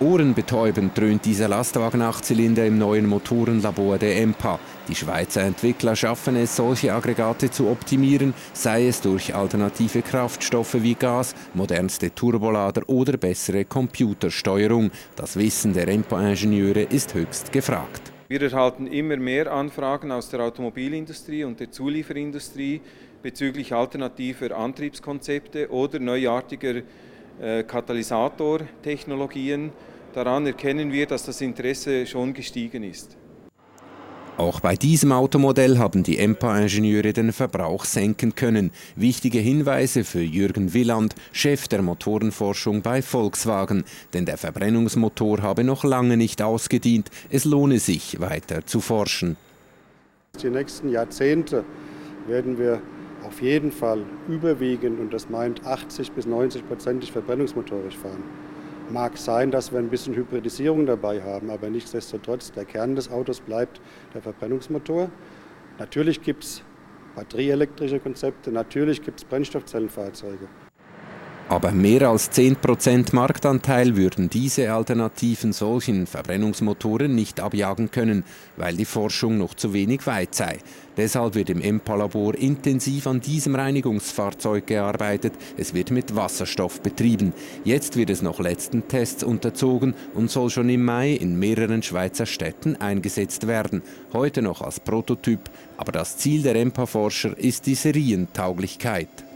Ohrenbetäubend dröhnt dieser Lastwagen-Achtzylinder im neuen Motorenlabor der EMPA. Die Schweizer Entwickler schaffen es, solche Aggregate zu optimieren, sei es durch alternative Kraftstoffe wie Gas, modernste Turbolader oder bessere Computersteuerung. Das Wissen der EMPA-Ingenieure ist höchst gefragt. Wir erhalten immer mehr Anfragen aus der Automobilindustrie und der Zulieferindustrie bezüglich alternativer Antriebskonzepte oder neuartiger Katalysatortechnologien. Daran erkennen wir, dass das Interesse schon gestiegen ist. Auch bei diesem Automodell haben die EMPA-Ingenieure den Verbrauch senken können. Wichtige Hinweise für Jürgen Willand, Chef der Motorenforschung bei Volkswagen. Denn der Verbrennungsmotor habe noch lange nicht ausgedient. Es lohne sich, weiter zu forschen. Die nächsten Jahrzehnte werden wir auf jeden Fall überwiegend, und das meint 80 bis 90 Prozent verbrennungsmotorisch fahren. Mag sein, dass wir ein bisschen Hybridisierung dabei haben, aber nichtsdestotrotz, der Kern des Autos bleibt der Verbrennungsmotor. Natürlich gibt es batterieelektrische Konzepte, natürlich gibt es Brennstoffzellenfahrzeuge. Aber mehr als 10% Marktanteil würden diese Alternativen solchen Verbrennungsmotoren nicht abjagen können, weil die Forschung noch zu wenig weit sei. Deshalb wird im EMPA-Labor intensiv an diesem Reinigungsfahrzeug gearbeitet. Es wird mit Wasserstoff betrieben. Jetzt wird es noch letzten Tests unterzogen und soll schon im Mai in mehreren Schweizer Städten eingesetzt werden. Heute noch als Prototyp. Aber das Ziel der EMPA-Forscher ist die Serientauglichkeit.